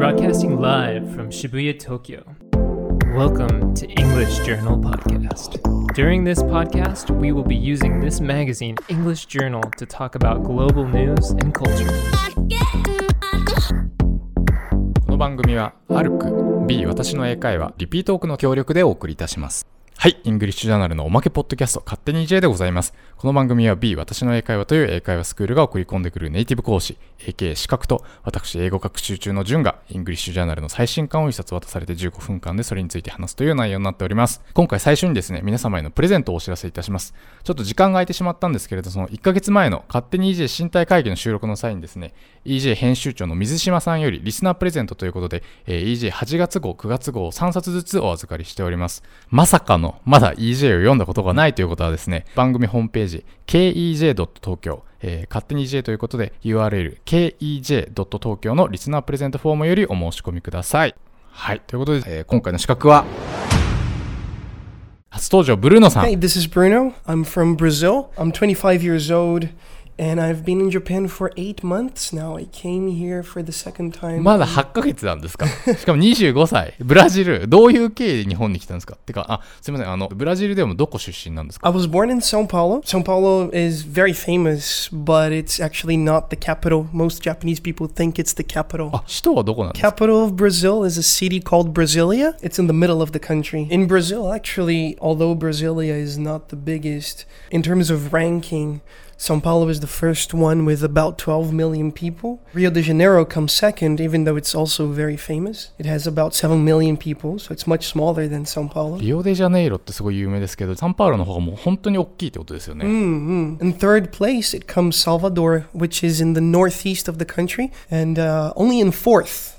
broadcasting live from Shibuya, Tokyo. Welcome to English Journal Podcast. During this podcast, we will be using this magazine, English Journal, to talk about global news and culture. この番組は、アルク B 私の英会話リピートークの協力でお送りいたします。はい、イングリッシュジャーナルのおまけポッドキャスト、勝手に J でございます。この番組は B 私の英会話という英会話スクールが送り込んでくるネイティブ講師、AK 資格と、私英語学習中の順が、イングリッシュジャーナルの最新刊を一冊渡されて15分間でそれについて話すという内容になっております。今回最初にですね、皆様へのプレゼントをお知らせいたします。ちょっと時間が空いてしまったんですけれど、その1ヶ月前の勝手に EJ 身体会議の収録の際にですね、EJ 編集長の水島さんよりリスナープレゼントということで、え EJ8 月号、9月号を3冊ずつお預かりしております。まさかの、まだ EJ を読んだことがないということはですね、番組ホームページ、kej.tokyo、えー勝手に EJ ということで URL、kej.tokyo のリスナープレゼントフォームよりお申し込みください。はい。ということで、えー今回の資格は、初登場、ブルーノさん。Hey, this is Bruno. I'm from Brazil. I'm 25 years old and I've been in Japan for eight months now. I came here for the second time. まだ8ヶ月なんですかしかも25歳。ブラジル。どういう経緯で日本に来たんですかてか、あ、すみません。あの、ブラジルでもどこ出身なんですか I was born in Sao Paulo. Sao Paulo is very famous, but it's actually not the capital. Most Japanese people think it's the capital. あ、首都はどこなんですか Capital of Brazil is a city called Brasilia. It's in the middle of the country. In Brazil, actually, although Brasilia is not the biggest, in terms of ranking, Sao Paulo is the first one with about 12 million people. Rio de Janeiro comes second, even though it's also very famous. It has about 7 million people, so it's much smaller than Sao Paulo. リオデジャネイロってすごい有名ですけど、サンパウロの方がもう本当に大きいってことですよね。 Mm-hmm. In third place, it comes Salvador, which is in the northeast of the country. And uh, only in fourth is,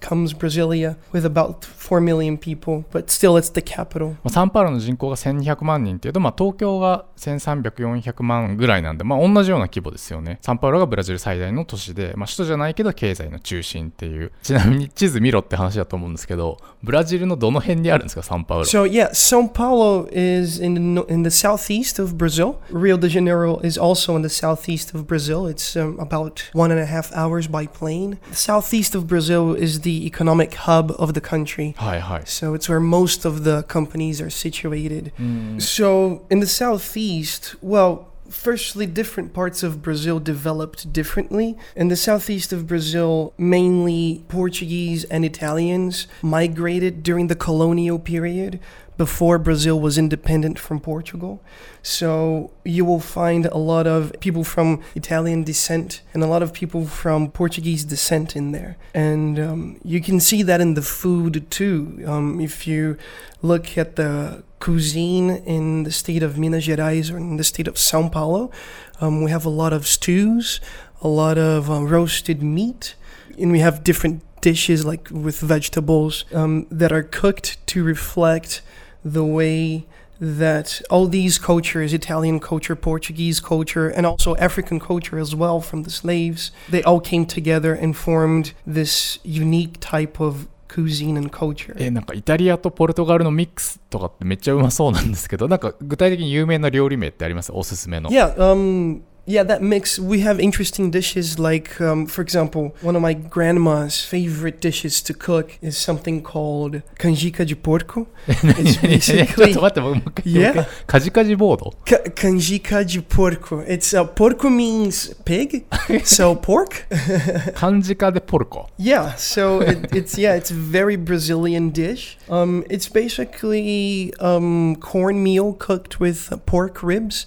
Comes Brasilia with about 4 million people, but still it's the capital. まあサンパウロの人口が1200万人っていうと、まあ、東京が1300、400万ぐらいなんで、まあ、同じような規模ですよね。サンパウロがブラジル最大の都市で、まあ、首都じゃないけど経済の中心っていう。ちなみに地図見ろって話だと思うんですけど、ブラジルのどの辺にあるんですか、サンパウロ。So yeah, Sao Paulo is in the, in the southeast of Brazil. Rio de Janeiro is also in the southeast of Brazil. It's um, about one and a half hours by plane. The southeast of Brazil Is the economic hub of the country. Hi, hi. So it's where most of the companies are situated. Mm. So in the southeast, well, firstly, different parts of Brazil developed differently. In the southeast of Brazil, mainly Portuguese and Italians migrated during the colonial period, before Brazil was independent from Portugal. So you will find a lot of people from Italian descent and a lot of people from Portuguese descent in there. And um, you can see that in the food too. Um, if you look at the cuisine in the state of Minas Gerais or in the state of Sao Paulo, um, we have a lot of stews, a lot of uh, roasted meat, and we have different dishes like with vegetables um, that are cooked to reflect the way that all these cultures Italian culture, Portuguese culture, and also African culture as well from the slaves they all came together and formed this unique type of cuisine and culture. え、なんかイタリアとポルトガルのミックスとかってめっちゃうまそうなんですけど、なんか具体的に有名な料理名ってありますおすすめの。 Yeah, um, yeah, that mix, we have interesting dishes like, um, for example, one of my grandma's favorite dishes to cook is something called canjica de porco. it's basically... yeah. De. Canjica de porco. It's, uh, porco means pig, so pork. canjica de porco. Yeah, so it, it's, yeah, it's a very Brazilian dish. Um, it's basically um, cornmeal cooked with pork ribs.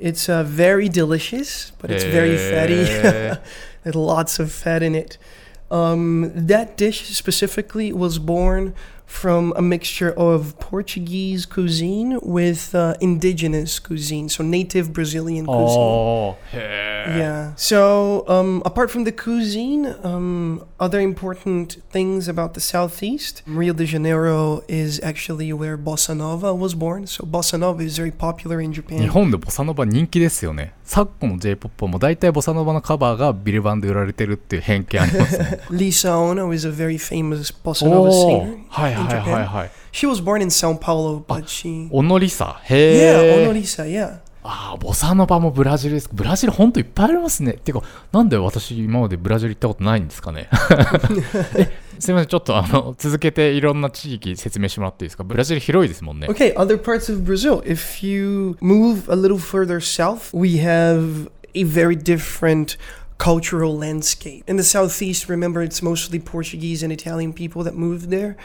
It's uh, very delicious, but it's very fatty. There's lots of fat in it. Um, that dish specifically was born from a mixture of Portuguese cuisine with uh, indigenous cuisine, so native Brazilian cuisine. Oh, yeah. yeah. So, um, apart from the cuisine, um, other important things about the Southeast Rio de Janeiro is actually where bossa nova was born. So, bossa nova is very popular in Japan. 日本でボサノバ人気ですよね。昨今の J-POP も大体ボサノバのカバーがビルバンで売られてるっていう偏見ありますね。Lisa Ono is a very famous bossa singer. はいはい。はい Japan. はい。She was born in Sao Paulo, but she. オノリサ。Yeah, へ Ono え。Lisa, yeah. ああ、ボサノバもブラジルです。ブラジルほんといっぱいありますね。てか、なんで私今までブラジル行ったことないんですかね。えすみません、ちょっとあの、続けていろんな地域説明してもらっていいですかブラジル広いですもんね。Okay, other parts of Brazil. If you move a little further south, we have a very different cultural landscape. In the southeast, remember, it's mostly Portuguese and Italian people that moved there.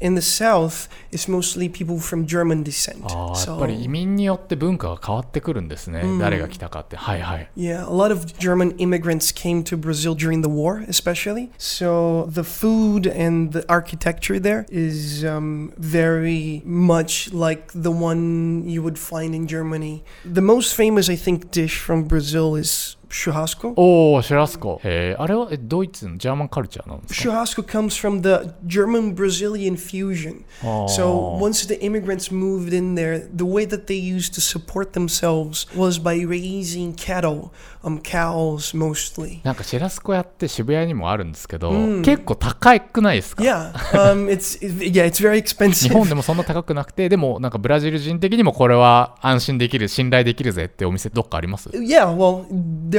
In the south, it's mostly people from German descent. ああ、やっぱり移民によって文化が変わってくるんですね。うん誰が来たかって。はいはい。 Yeah, a lot of German immigrants came to Brazil during the war, especially. So the food and the architecture there is um, very much like the one you would find in Germany. The most famous, I think, dish from Brazil is churrasco. おお、シュラスコ。へえ、あれはえドイツのジャーマンカルチャーなんですか Churrasco comes from the German Brazilian fusion. So once the immigrants moved in there, the way that they used to support themselves was by raising cattle, um, cows mostly. なんかシェラスコ屋って渋谷にもあるんですけど、うん結構高くないですか Yeah, um, it's it- yeah, it's very 日 expensive. 本でもそんな高くなくて、でもなんかブラジル人的にもこれは安心できる、信頼できるぜってお店どっかあります Yeah, well,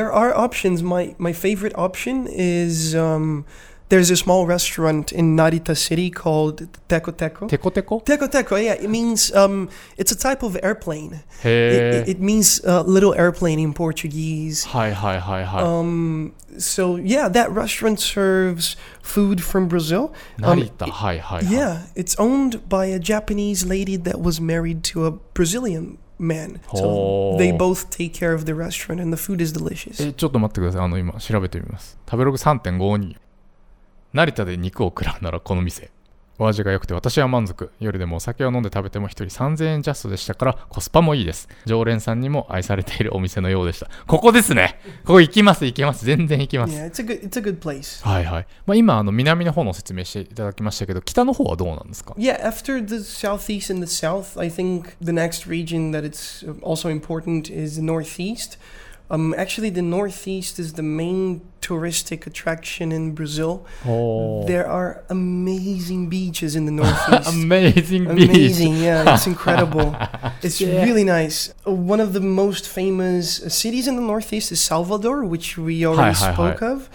there are options. My my favorite option is um, there's a small restaurant in Narita City called Teco Teco. Teco Teco. Teco Teco. Yeah, it means um, it's a type of airplane. Hey. It, it, it means uh, little airplane in Portuguese. Hi hi hi hi. Um, so yeah, that restaurant serves food from Brazil. Um, Narita, um, hi hi. Yeah, it's owned by a Japanese lady that was married to a Brazilian man. So Oh. they both take care of the restaurant and the food is delicious. え、ちょっと待ってください。あの、今、調べてみます。食べログ3.52。成田で肉を食らうならこの店。お味が良くて私は満足。夜でもお酒を飲んで食べても一人3000円ジャストでしたからコスパもいいです。常連さんにも愛されているお店のようでした。ここですね。ここ行きます行きます。全然行きます。Yeah, it's a good it's a good place. はいはい。まあ、今、あの、南の方の説明していただきましたけど、北の方はどうなんですか？Yeah, after the southeast and the south, I think the next region that it's also important is the northeast. Um, actually, the northeast is the main touristic attraction in Brazil. おー There are amazing beaches in the northeast. Amazing Beach. Amazing, yeah, it's incredible. It's Yeah. really nice. Uh, One of the most famous uh, cities in the Northeast is Salvador, which we already Hi, hi, spoke of.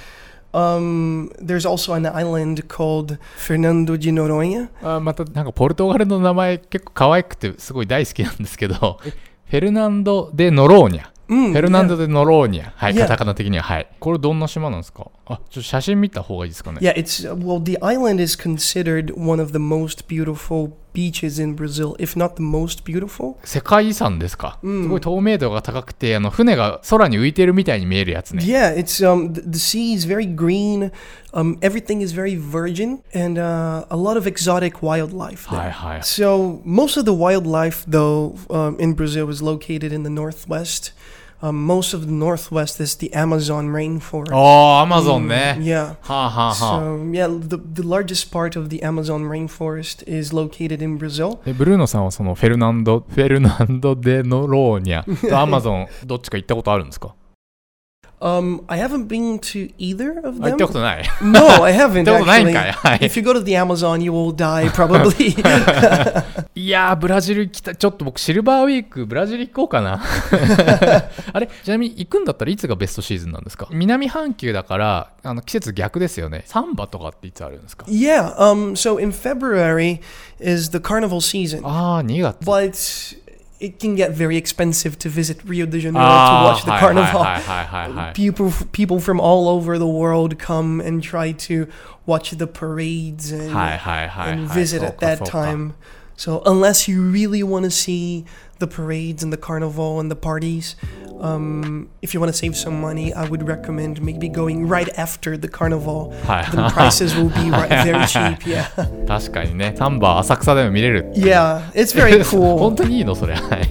Um, there's also an island called Fernando de Noronha. あまたなんかポルトガルの名前結構可愛くてすごい大好きなんですけど、フェルナンド・デ・ノローニャ。 Mm, フェルナンド・デ・ノローニャ。はい.カタカナ的には。はい。これどんな島なんですかあ、ちょっと写真見た方がいいですかね。Yeah, it's uh, well, the island is considered one of the most beautiful beaches in Brazil, if not the most beautiful. 世界遺産ですか、うんすごい透明度が高くて、あの船が空に浮いてるみたいに見えるやつね。 Yeah, it's um the, the sea is very green, um everything is very virgin, and uh, a lot of exotic wildlife. There. はいはい。 So most of the wildlife, though, um, in Brazil is located in the northwest. Uh, most of the northwest is the Amazon rainforest. Oh, Amazon, mm, eh? Yeah. Ha ha ha. So yeah, the the largest part of the Amazon rainforest is located in Brazil. でブルーノさんはそのフェルナンドフェルナンドデノローニャとアマゾンどっちか行ったことあるんですか？Um, I haven't been to either of あ行 them. ったことない。No, I haven't 行ったことないん actually. かい。はい。If you go to the Amazon, you will die probably. いやー、ブラジル来た。ちょっと僕、シルバーウィーク、ブラジル行こうかな。あれちなみに行くんだったらいつがベストシーズンなんですか南半球だから、あの季節逆ですよね。サンバとかっていつあるんですか yeah. Um. So in February is the carnival season. あー、2月。but it can get very expensive to visit Rio de Janeiro to watch the hi, carnival. Hi, hi, people, people from all over the world come and try to watch the parades and, and visit at that time. So unless you really want to see the parades and the carnival and the parties, um, if you want to save some money, I would recommend maybe going right after the carnival. はい The prices will be right, very cheap. Yeah, 確かにね。サンバ浅草でも見れる。 yeah, it's very 本 cool. 当にいいのそれ。はい。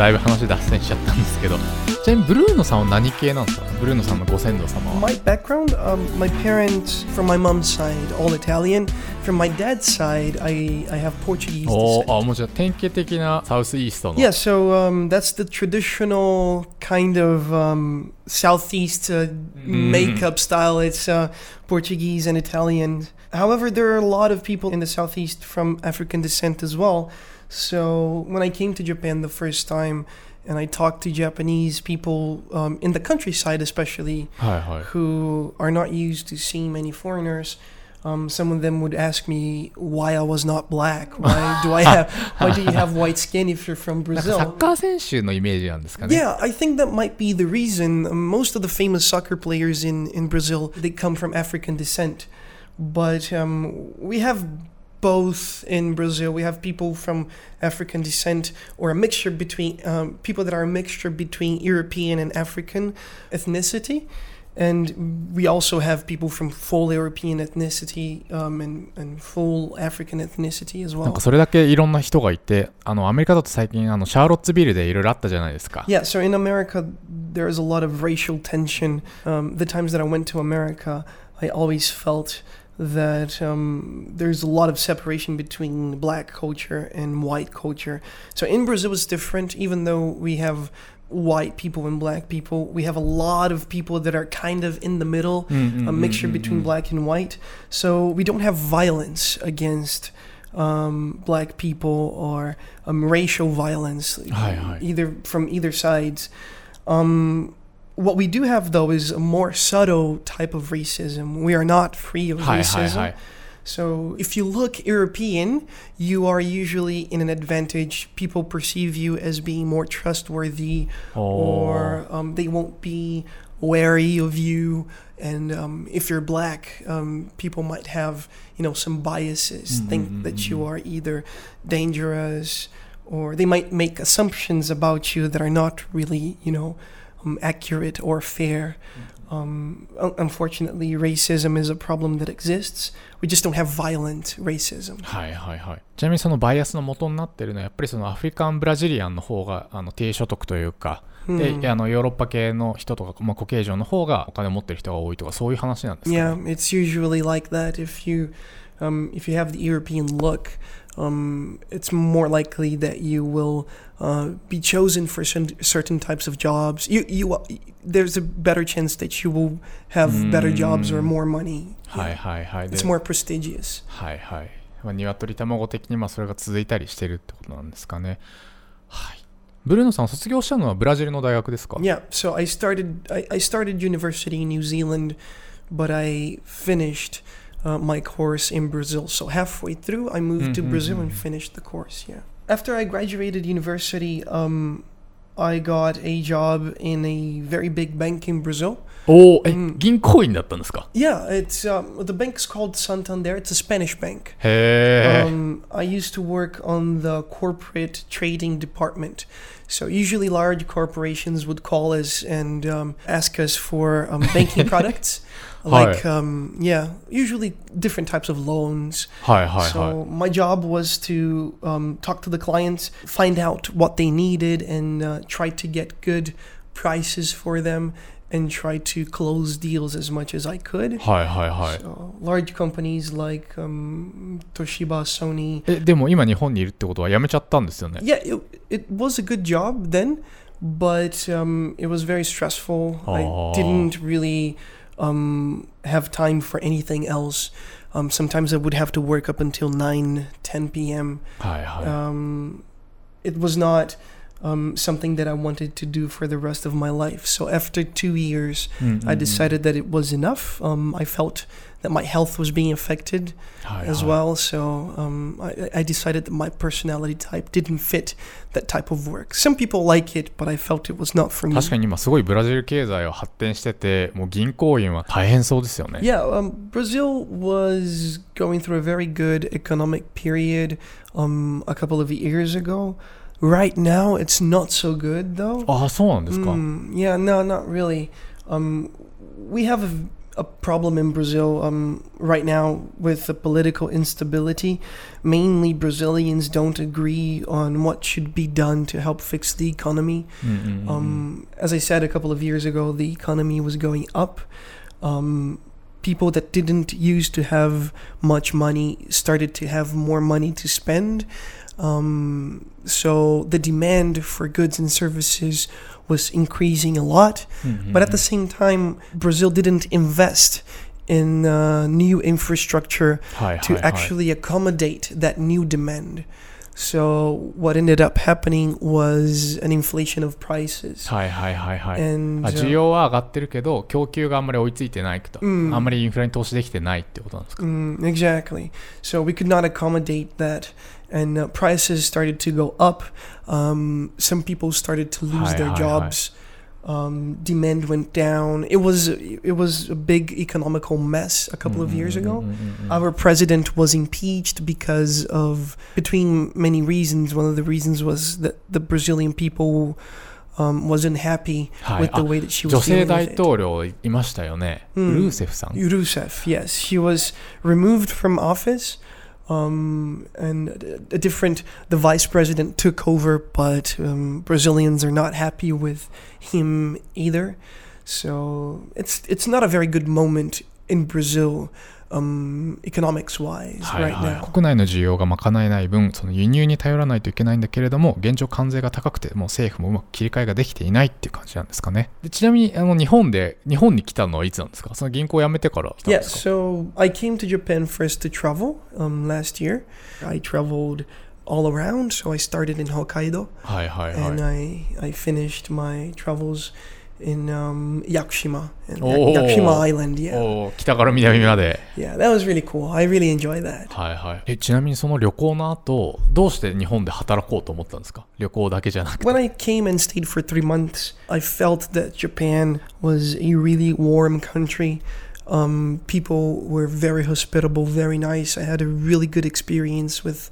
だいぶ話脱線しちゃったんですけどちなみにブルーノさんは何系なんですかブルーノさんのご先祖様は My background, um, my parents from my mom's side, all Italian. From my dad's side, I, I have Portuguese お.ーあもうじゃあ典型的なサウスイーストの Yeah, so um, that's the traditional kind of um, southeast uh, makeup style. It's uh, Portuguese and Italian. However, there are a lot of people in the southeast from African descent as well. So when I came to Japan the first time, and I talked to Japanese people um, in the countryside, especially who are not used to seeing many foreigners. Um, some of them would ask me why I was not black. Why do I have? why do you have white skin if you're from Brazil? yeah, I think that might be the reason. Most of the famous soccer players in in Brazil they come from African descent, but um, we have both in Brazil. We have people from African descent or a mixture between um, people that are a mixture between European and African ethnicity. And we also have people from full European ethnicity um, and, and full African ethnicity as なん well. かそれだけいろんな人がいてあのアメリカだと最近あのシャーロッツビルでいろいろあったじゃないですか Yeah, so in America, there's a lot of racial tension. Um, the times that I went to America, I always felt that um, there's a lot of separation between black culture and white culture. So in Brazil, it's different, even though we have white people and black people. We have a lot of people that are kind of in the middle, a mixture between black and white. So we don't have violence against um, black people or um, racial violence, either from either sides. Um, what we do have, though, is a more subtle type of racism. We are not free of hi, racism. Hi, hi. So if you look European, you are usually in an advantage. People perceive you as being more trustworthy, oh. or um, they won't be wary of you. And um, if you're black, um, people might have you know some biases, mm-hmm. think that mm-hmm, you mm-hmm. are either dangerous, or they might make assumptions about you that are not really you know um, accurate or fair. Um, un- unfortunately, racism is a problem that exists. We just don't have violent racism. はいはいはいちなみにそのバイアスの元になってるのはやっぱりそのアフリカン・ブラジリアンの方があの低所得というか、であのヨーロッパ系の人とか、まあ、コケージョンの方がお金を持ってる人が多いとかそういう話なんですか、ね Yeah, it's usually like that. If you, um, if you have the European look, um, it's more likely that you will uh, be chosen for certain certain types of jobs. You, you, there's a better chance that you will have better jobs or more money. はいはいはいで It's more prestigious. はいはい、まあ、鶏卵的にまあそれが続いたりしてるってことなんですかねはいブルーノさん卒業したのはブラジルの大学ですか Yeah, so I started I, I started university in New Zealand, but I finished uh, my course in Brazil. So halfway through, I moved mm-hmm. to Brazil and finished the course. Yeah. After I graduated university, um, I got a job in a very big bank in Brazil. Oh, um, Yeah, it's um, the bank's called Santander. It's a Spanish bank. Hey. Um, I used to work on the corporate trading department. So usually large corporations would call us and um, ask us for um, banking products like um, yeah, usually different types of loans. はいはいはい So my job was to um, talk to the clients, find out what they needed, and uh, try to get good prices for them, and try to close deals as much as I could. はいはいはい So large companies like um, Toshiba, Sony. えでも今日本にいるってことは辞めちゃったんですよね Yeah, it, it was a good job then, but um, it was very stressful. Oh. I didn't really um, have time for anything else. Um, sometimes I would have to work up until 9, 10 p.m. Hi, hi. Um, it was not um, something that I wanted to do for the rest of my life. So after two years, うんうんうん I decided that it was enough. Um, I felt that my health was being affected はいはい as well. So um, I, I decided that my personality type didn't fit that type of work. Some people like it, but I felt it was not for me. 確かに今すごいブラジル経済は発展しててもう銀行員は大変そうですよね Yeah, um, Brazil was going through a very good economic period um, a couple of years ago. Right now, it's not so good though. ああそうなんですか、 Mm, yeah, no, not really. Um, we have a, a problem in Brazil um, right now with the political instability. Mainly, Brazilians don't agree on what should be done to help fix the economy. うんうんうん Um, as I said a couple of years ago, the economy was going up. Um, people that didn't used to have much money started to have more money to spend. Um, so the demand for goods and services was increasing a lot. Mm-hmm. But at the same time, Brazil didn't invest in uh, new infrastructure hi, to hi, actually hi. accommodate that new demand. So what ended up happening was an inflation of prices. はいはいはいはい。 And あ uh, 需要は上がってるけど供給があんまり追いついてないと、うんあんまりインフラに投資できてないってことなんですか、 mm, exactly. So we could not accommodate that, and uh, prices started to go up. Um, some people started to lose Hi, their hi, hi. jobs. Um, demand went down. It was it was a big economical mess a couple of years うん ago. うんうんうんうん Our president was impeached because of, between many reasons, one of the reasons was that the Brazilian people um, wasn't happy はい with the あ way that she 女 was 性 dealing 大 with it. 統領いましたよね、うんルーセフさん Rousseff, yes. He was removed from office. Um, and a different, the vice president took over, but um, Brazilians are not happy with him either. So it's it's not a very good moment in Brazil, um, economics wise, はい right はい now. 国内の需要が賄えない分その輸入に頼らないといけないんだけれども現状関税が高くてもう政府もうまく切り替えができていないっていう感じなんですかねでちなみにあの日本で日本に来たのはいつなんですかその銀行を辞めてから来たん Yeah, ですか so I came to Japan first to travel um, last year. I traveled all around, so I started in Hokkaido はいはいはい and I I finished my travels in um, Yakushima, in Oh. Yakushima Island. Yeah, おー北から南まで yeah, that was really cool. I really enjoyed that. はいはいえちなみにその旅行の後どうして日本で働こうと思ったんですか旅行だけじゃなくて When I came and stayed for three months, I felt that Japan was a really warm country. Um, people were very hospitable, very nice. I had a really good experience with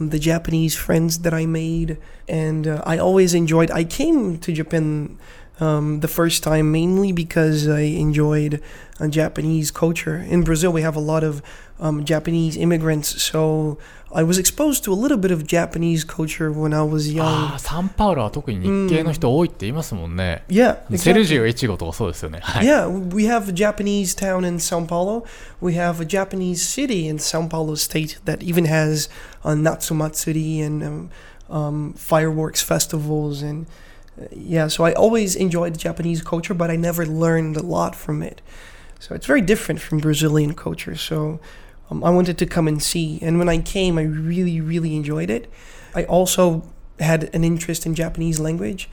um, the Japanese friends that I made, and uh, I always enjoyed. I came to Japan um, the first time mainly because I enjoyed uh, Japanese culture. In Brazil, we have a lot of um, Japanese immigrants, so I was exposed to a little bit of Japanese culture when I was young. ああサンパウロは特に日系の人多いって言いますもんね、 Yeah, セル exactly. ジオ越後とかそうですよねはい Yeah, we have a Japanese town in Sao Paulo. We have a Japanese city in Sao Paulo state that even has a Natsumatsuri and um, um, fireworks festivals. And uh, yeah, so I always enjoyed Japanese culture, but I never learned a lot from it. So it's very different from Brazilian culture. So um, I wanted to come and see. And when I came, I really, really enjoyed it. I also had an interest in Japanese language.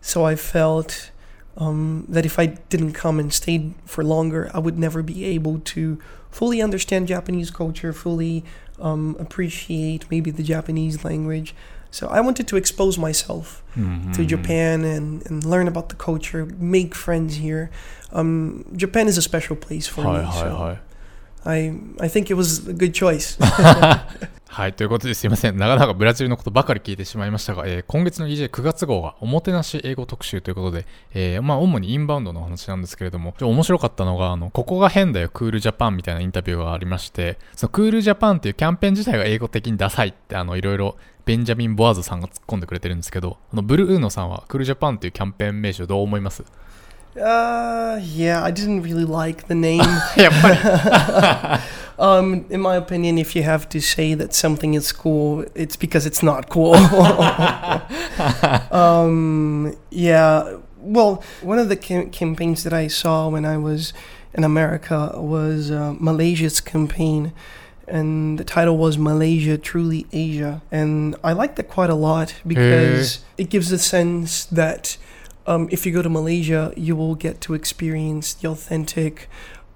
So I felt um, that if I didn't come and stayed for longer, I would never be able to fully understand Japanese culture, fully um, appreciate maybe the Japanese language. So I wanted to expose myself うんうんうん to Japan and, and learn about the culture, make friends here. Um, Japan is a special place for はい me, はい so はい I I think it was a good choice. はい、ということですいません。長々ブラジルのことばかり聞いてしまいましたが、えー今月の EJ9 月号がおもてなし英語特集ということで、えーまあ主にインバウンドのお話なんですけれども、ちょ面白かったのが、あの、ここが変だよ、クールジャパンみたいなインタビューがありまして、そのクールジャパンっていうキャンペーン自体が英語的にダサいって、あの、いろいろベンジャミン・ボアーズさんが突っ込んでくれてるんですけど、あの、ブルーノさんはクールジャパンっていうキャンペーン名称どう思います Uh, yeah, I didn't really like the name. やっぱり、 Um, in my opinion, if you have to say that something is cool, it's because it's not cool. um, yeah. Well, one of the cam- campaigns that I saw when I was in America was uh, Malaysia's campaign, and the title was Malaysia Truly Asia, and I liked that quite a lot because it gives a sense that um, if you go to Malaysia, you will get to experience the authentic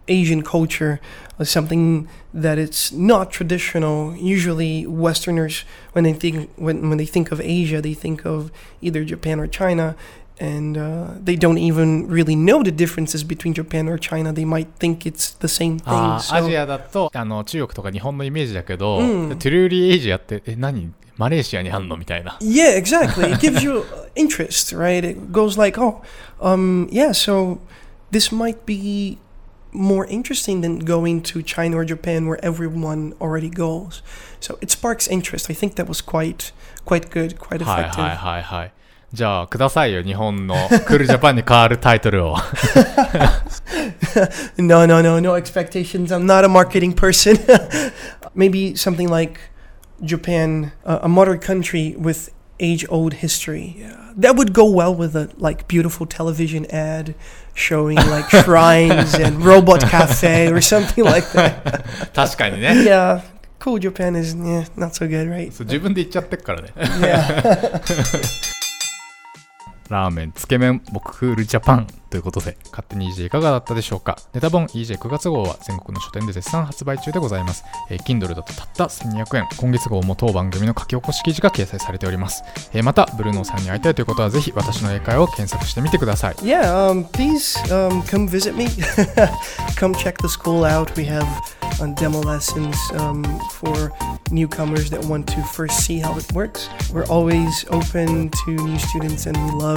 Asian culture, uh, something that it's not traditional. Usually, Westerners, when they think when, when they think of Asia, they think of either Japan or China, and uh, they don't even really know the differences between Japan or China. They might think it's the same thing. あーア So- ジアだとあの中国とか日本のイメージだけど、うんトゥルーリーエイジアってえ何マレーシアにあんのみたいな Yeah, exactly. It gives you uh, interest, right? It goes like, oh, um, yeah, so this might be more interesting than going to China or Japan where everyone already goes. So it sparks interest. I think that was quite quite good, quite はい effective. はいはいはい。 じゃあ、くださいよ、日本のクールジャパンに変わるタイトルを。 No, no, no, no expectations. I'm not a marketing person. Maybe something like Japan, uh, a modern country with age-old history. That would go well with a like beautiful television ad showing like shrines and robot cafe or something like that. 確かにね。 Yeah, cool Japan is yeah, not so good, right? そう自分で言っちゃってっからね。 Yeah. ラーメン、つけ麺、僕クールジャパンということで、勝手に EJ いかがだったでしょうかネタ本 EJ9 月号は全国の書店で絶賛発売中でございます。えー Kindle だとたった1200円。今月号も当番組の書き起こし記事が掲載されております。えーまた、ブルーノーさんに会いたいということは、ぜひ私の英会話を検索してみてください。Yeah, um, please um, come visit me. come check the school out. We have uh, demo lessons um, for newcomers that want to first see how it works. We're always open to new students, and we love.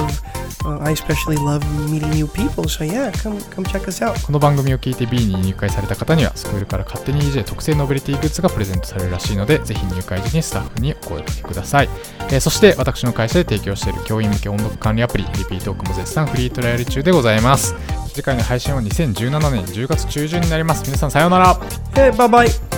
Uh, I especially love meeting new people. So yeah, come come check us out. この番組を聞いて B に入会された方には、スクールから勝手に EJ 特製ノベリティグッズがプレゼントされるらしいので、ぜひ入会時にスタッフにお声掛けください。えーそして、私の会社で提供している教員向け音読管理アプリ、リピートークも絶賛フリートライアル中でございます。次回の配信は2017年10月中旬になります。皆さんさようなら。Hey, bye bye.